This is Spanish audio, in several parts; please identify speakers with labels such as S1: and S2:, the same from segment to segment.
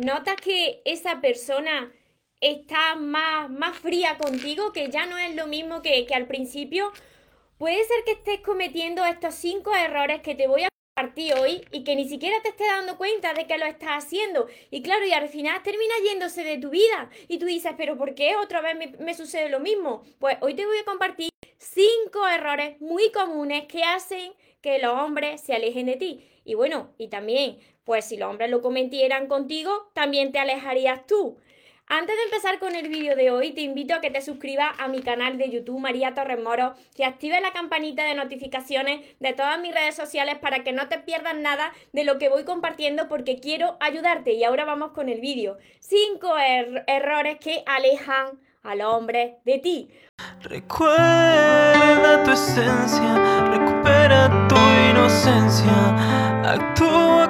S1: ¿Notas que esa persona está más, más fría contigo, que ya no es lo mismo que, que al principio? Puede ser que estés cometiendo estos cinco errores que te voy a compartir hoy y que ni siquiera te estés dando cuenta de que lo estás haciendo. Y claro, y al final termina yéndose de tu vida. Y tú dices, pero ¿por qué otra vez me, me sucede lo mismo? Pues hoy te voy a compartir cinco errores muy comunes que hacen que los hombres se alejen de ti. Y bueno, y también, pues si los hombres lo cometieran contigo, también te alejarías tú. Antes de empezar con el vídeo de hoy, te invito a que te suscribas a mi canal de YouTube María Torres Moro, que actives la campanita de notificaciones de todas mis redes sociales para que no te pierdas nada de lo que voy compartiendo porque quiero ayudarte. Y ahora vamos con el vídeo. Cinco er-, errores que alejan al hombre de ti.
S2: Recuerda tu esencia, recupera tu inocencia, actúa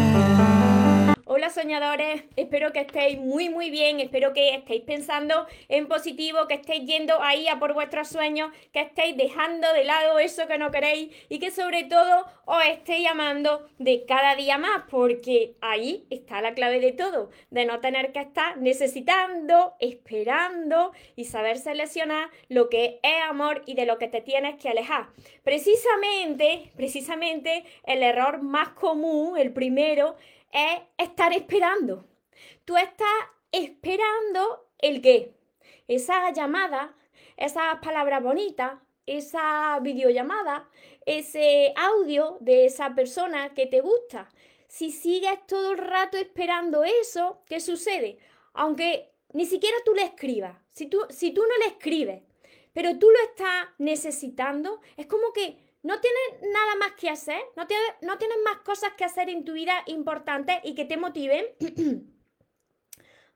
S1: Soñadores, espero que estéis muy muy bien, espero que estéis pensando en positivo, que estéis yendo ahí a por vuestros sueños, que estéis dejando de lado eso que no queréis y que sobre todo os estéis amando de cada día más, porque ahí está la clave de todo, de no tener que estar necesitando, esperando y saber seleccionar lo que es amor y de lo que te tienes que alejar. Precisamente, precisamente el error más común, el primero, es estar esperando. Tú estás esperando el qué. Esa llamada, esas palabras bonitas, esa videollamada, ese audio de esa persona que te gusta. Si sigues todo el rato esperando eso, ¿qué sucede? Aunque ni siquiera tú le escribas, si tú, si tú no le escribes, pero tú lo estás necesitando, es como que no tienes nada más que hacer, no tienes, no más cosas que hacer en tu vida importantes y que te motiven.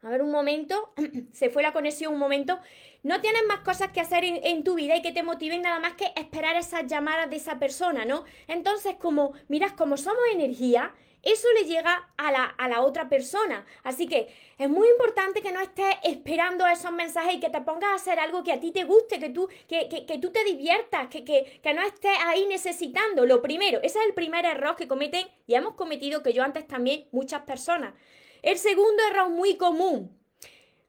S1: A ver, un momento, se fue la conexión un momento. No tienes más cosas que hacer en, en, tu vida y que te motiven nada más que esperar esas llamadas de esa persona, ¿no? Entonces, como, miras, como somos energía, eso le llega a la, a la, otra persona. Así que es muy importante que no estés esperando esos mensajes y que te pongas a hacer algo que a ti te guste, que tú, que, que, que tú te diviertas, que, que, no estés ahí necesitando. Lo primero, ese es el primer error que cometen y hemos cometido que yo antes también muchas personas. El segundo error muy común,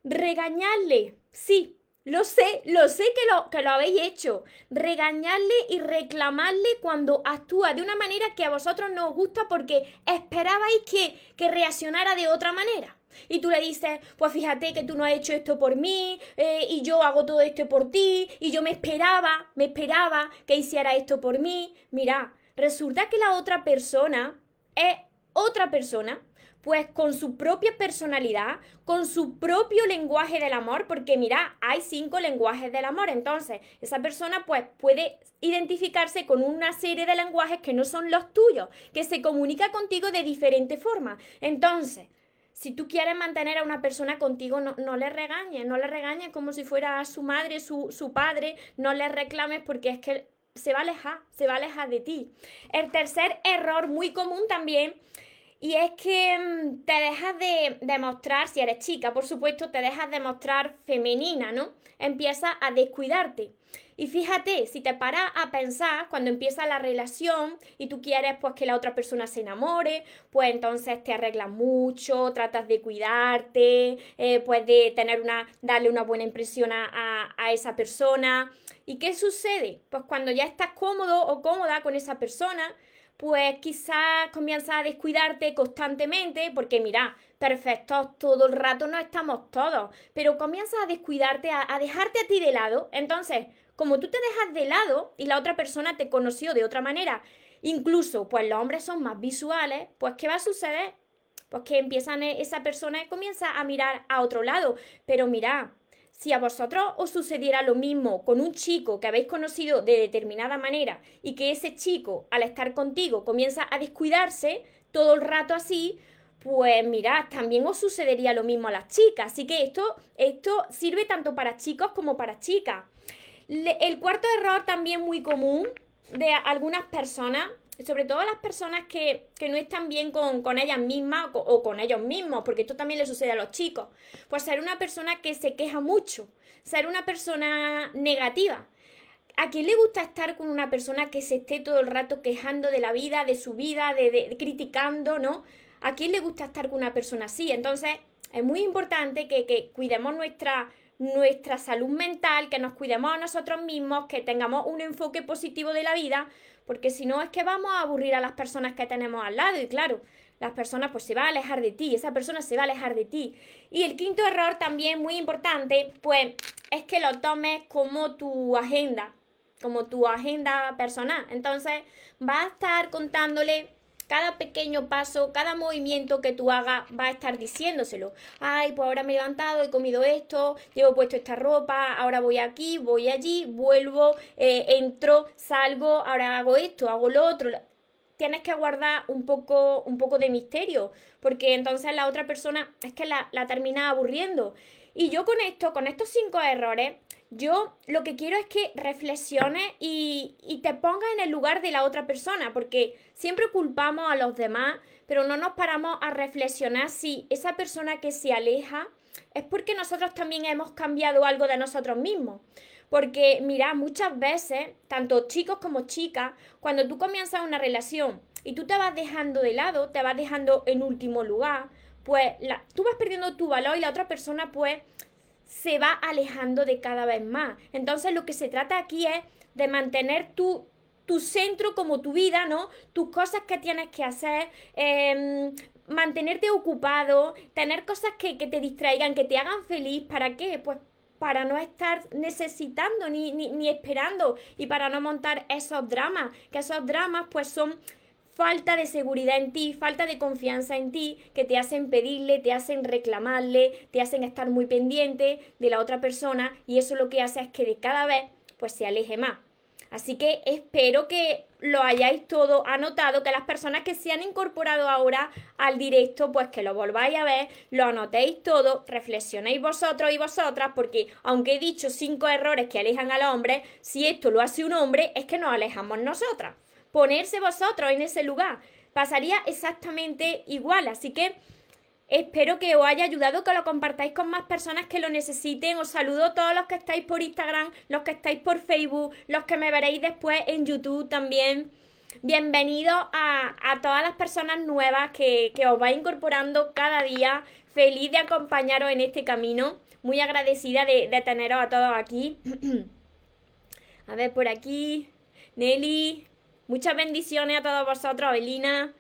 S1: regañarle. Sí, lo sé, lo sé que lo, que lo habéis hecho. Regañarle y reclamarle cuando actúa de una manera que a vosotros no os gusta porque esperabais que, que reaccionara de otra manera. Y tú le dices, pues fíjate que tú no has hecho esto por mí, eh, y yo hago todo esto por ti, y yo me esperaba, me esperaba que hiciera esto por mí. Mira, resulta que la otra persona es otra persona pues con su propia personalidad, con su propio lenguaje del amor, porque mira, hay cinco lenguajes del amor, entonces esa persona pues puede identificarse con una serie de lenguajes que no son los tuyos, que se comunica contigo de diferente forma. Entonces, si tú quieres mantener a una persona contigo, no, no le regañes, no le regañes como si fuera su madre, su, su padre, no le reclames porque es que se va a alejar, se va a alejar de ti. El tercer error muy común también y es que mm, te dejas de demostrar, si eres chica, por supuesto, te dejas de mostrar femenina, ¿no? Empiezas a descuidarte. Y fíjate, si te paras a pensar cuando empieza la relación y tú quieres pues que la otra persona se enamore, pues entonces te arreglas mucho, tratas de cuidarte, eh, pues de tener una, darle una buena impresión a, a esa persona. ¿Y qué sucede? Pues cuando ya estás cómodo o cómoda con esa persona, pues quizás comienzas a descuidarte constantemente, porque mira, perfectos todo el rato no estamos todos, pero comienzas a descuidarte, a, a, dejarte a ti de lado. Entonces, como tú te dejas de lado y la otra persona te conoció de otra manera, incluso pues los hombres son más visuales, pues ¿qué va a suceder? Pues que empiezan, e, esa persona comienza a mirar a otro lado, pero mira, si a vosotros os sucediera lo mismo con un chico que habéis conocido de determinada manera y que ese chico al estar contigo comienza a descuidarse todo el rato así, pues mirad, también os sucedería lo mismo a las chicas. Así que esto, esto sirve tanto para chicos como para chicas. Le, el cuarto error también muy común de algunas personas sobre todo las personas que, no están bien con, ellas mismas o, con ellos mismos, porque esto también le sucede a los chicos, pues ser una persona que se queja mucho, ser una persona negativa. ¿A quién le gusta estar con una persona que se esté todo el rato quejando de la vida, de su vida, de, criticando, ¿no? ¿A quién le gusta estar con una persona así? Entonces, es muy importante que, que cuidemos nuestra, nuestra salud mental, que nos cuidemos a nosotros mismos, que tengamos un enfoque positivo de la vida, porque si no es que vamos a aburrir a las personas que tenemos al lado y claro, las personas pues se va a alejar de ti, esa persona se va a alejar de ti. Y el quinto error también muy importante, pues es que lo tomes como tu agenda, como tu agenda personal. Entonces, va a estar contándole cada pequeño paso, cada movimiento que tú hagas, va a estar diciéndoselo. Ay, pues ahora me he levantado, he comido esto, llevo puesto esta ropa, ahora voy aquí, voy allí, vuelvo, eh, entro, salgo, ahora hago esto, hago lo otro. Tienes que guardar un poco, un poco de misterio, porque entonces la otra persona es que la, la termina aburriendo. Y yo con esto, con estos cinco errores, yo lo que quiero es que reflexiones y, y, te pongas en el lugar de la otra persona, porque siempre culpamos a los demás, pero no nos paramos a reflexionar si esa persona que se aleja es porque nosotros también hemos cambiado algo de nosotros mismos. Porque mira, muchas veces, tanto chicos como chicas, cuando tú comienzas una relación y tú te vas dejando de lado, te vas dejando en último lugar, pues tú vas perdiendo tu valor y la otra persona pues se va alejando de cada vez más. Entonces lo que se trata aquí es de mantener tu, tu centro como tu vida, ¿no? Tus cosas que tienes que hacer, em, mantenerte ocupado, tener cosas que, que, te distraigan, que te hagan feliz. ¿Para qué? Pues para no estar necesitando ni, ni, ni esperando y para no montar esos dramas, que esos dramas pues son falta de seguridad en ti, falta de confianza en ti, que te hacen pedirle, te hacen reclamarle, te hacen estar muy pendiente de la otra persona y eso lo que hace es que de cada vez pues se aleje más. Así que espero que lo hayáis todo anotado, que las personas que se han incorporado ahora al directo, pues que lo volváis a ver, lo anotéis todo, reflexionéis vosotros y vosotras, porque aunque he dicho cinco errores que alejan al hombre, si esto lo hace un hombre, es que nos alejamos nosotras ponerse vosotros en ese lugar. Pasaría exactamente igual. Así que espero que os haya ayudado, que lo compartáis con más personas que lo necesiten. Os saludo a todos los que estáis por Instagram, los que estáis por Facebook, los que me veréis después en YouTube también. Bienvenidos a, todas las personas nuevas que, os va incorporando cada día. Feliz de acompañaros en este camino. Muy agradecida de, de teneros a todos aquí. a ver, por aquí. Nelly, Muchas bendiciones a todos vosotros, Belina,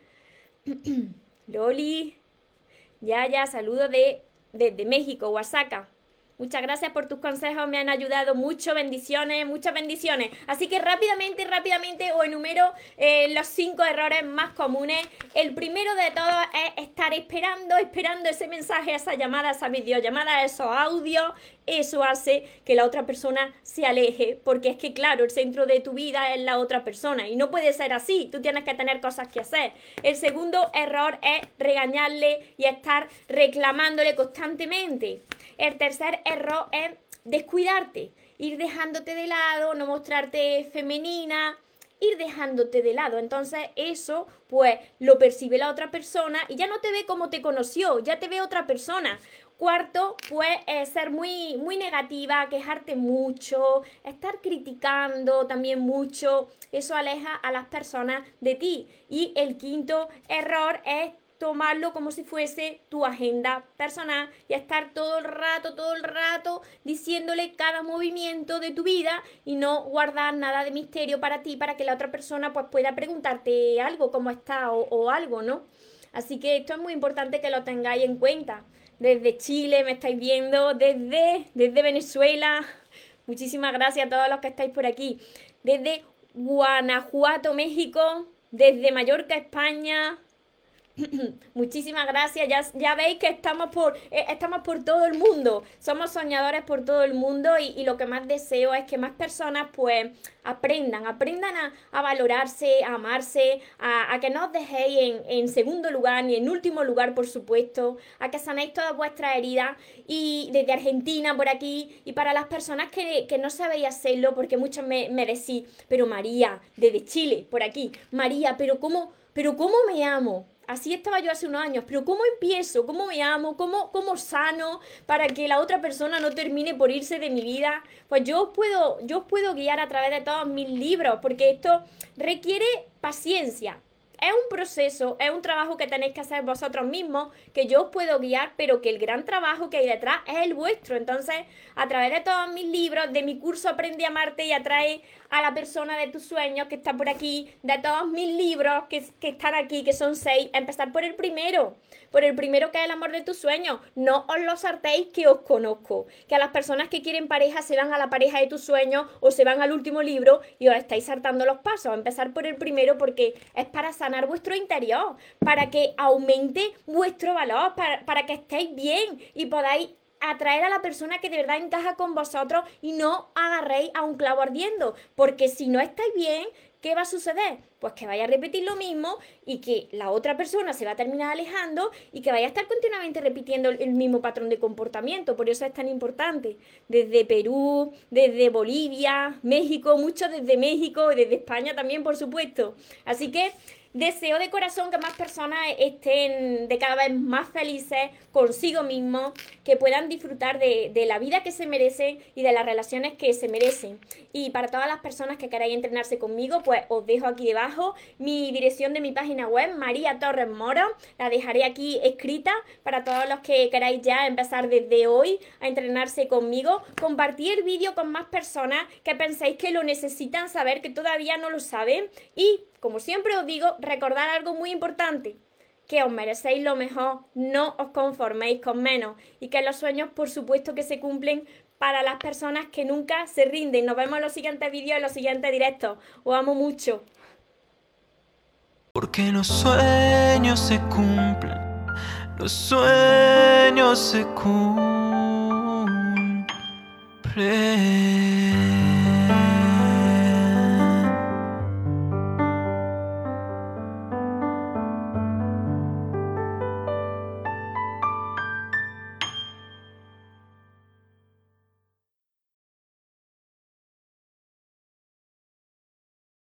S1: Loli, Yaya, saludos de, desde México, Oaxaca. Muchas gracias por tus consejos, me han ayudado mucho, bendiciones, muchas bendiciones. Así que rápidamente, rápidamente os enumero eh, los cinco errores más comunes. El primero de todos es estar esperando, esperando ese mensaje, esa llamada, esa videollamada, esos audios. Eso hace que la otra persona se aleje, porque es que claro, el centro de tu vida es la otra persona y no puede ser así, tú tienes que tener cosas que hacer. El segundo error es regañarle y estar reclamándole constantemente. El tercer error es descuidarte, ir dejándote de lado, no mostrarte femenina, ir dejándote de lado. Entonces eso pues lo percibe la otra persona y ya no te ve como te conoció, ya te ve otra persona. Cuarto, pues ser muy, muy negativa, quejarte mucho, estar criticando también mucho. Eso aleja a las personas de ti. Y el quinto error es tomarlo como si fuese tu agenda personal y estar todo el rato, todo el rato diciéndole cada movimiento de tu vida y no guardar nada de misterio para ti, para que la otra persona pues pueda preguntarte algo, cómo está o, algo, ¿no? Así que esto es muy importante que lo tengáis en cuenta. Desde Chile me estáis viendo, desde, desde Venezuela. Muchísimas gracias a todos los que estáis por aquí. Desde Guanajuato, México, desde Mallorca, España, Muchísimas gracias. Ya, ya veis que estamos por, eh, estamos por todo el mundo. Somos soñadores por todo el mundo y, lo que más deseo es que más personas pues aprendan, aprendan a, valorarse, a amarse, a, que no os dejéis en, en, segundo lugar ni en último lugar, por supuesto, a que sanéis todas vuestras heridas y desde Argentina por aquí y para las personas que, que no sabéis hacerlo, porque muchos me, me decís, pero María, desde Chile, por aquí, María, pero ¿cómo, pero cómo me amo? Así estaba yo hace unos años, pero ¿cómo empiezo? ¿Cómo me amo? ¿Cómo, ¿Cómo sano para que la otra persona no termine por irse de mi vida? Pues yo puedo, yo os puedo guiar a través de todos mis libros, porque esto requiere paciencia, es un proceso, es un trabajo que tenéis que hacer vosotros mismos, que yo os puedo guiar, pero que el gran trabajo que hay detrás es el vuestro. Entonces, a través de todos mis libros, de mi curso Aprende a amarte y atrae a la persona de tus sueños que está por aquí, de todos mis libros que, que están aquí, que son seis, empezar por el primero, por el primero que es el amor de tus sueños. No os lo sartéis que os conozco, que a las personas que quieren pareja se van a la pareja de tus sueños o se van al último libro y os estáis saltando los pasos. Empezar por el primero porque es para sanar vuestro interior, para que aumente vuestro valor, para, para que estéis bien y podáis atraer a la persona que de verdad encaja con vosotros y no agarréis a un clavo ardiendo. Porque si no estáis bien, ¿qué va a suceder? Pues que vaya a repetir lo mismo y que la otra persona se va a terminar alejando y que vaya a estar continuamente repitiendo el mismo patrón de comportamiento. Por eso es tan importante. Desde Perú, desde Bolivia, México, muchos desde México y desde España también, por supuesto. Así que Deseo de corazón que más personas estén de cada vez más felices consigo mismo, que puedan disfrutar de, la vida que se merecen y de las relaciones que se merecen. Y para todas las personas que queráis entrenarse conmigo, pues os dejo aquí debajo mi dirección de mi página web, María Torres Moro. La dejaré aquí escrita para todos los que queráis ya empezar desde hoy a entrenarse conmigo. Compartir el vídeo con más personas que penséis que lo necesitan saber, que todavía no lo saben. Y como siempre os digo, recordar algo muy importante, que os merecéis lo mejor, no os conforméis con menos y que los sueños por supuesto que se cumplen para las personas que nunca se rinden. Nos vemos en los siguientes vídeos, en los siguientes directos. Os amo mucho.
S2: Porque los sueños se cumplen, los sueños se cumplen.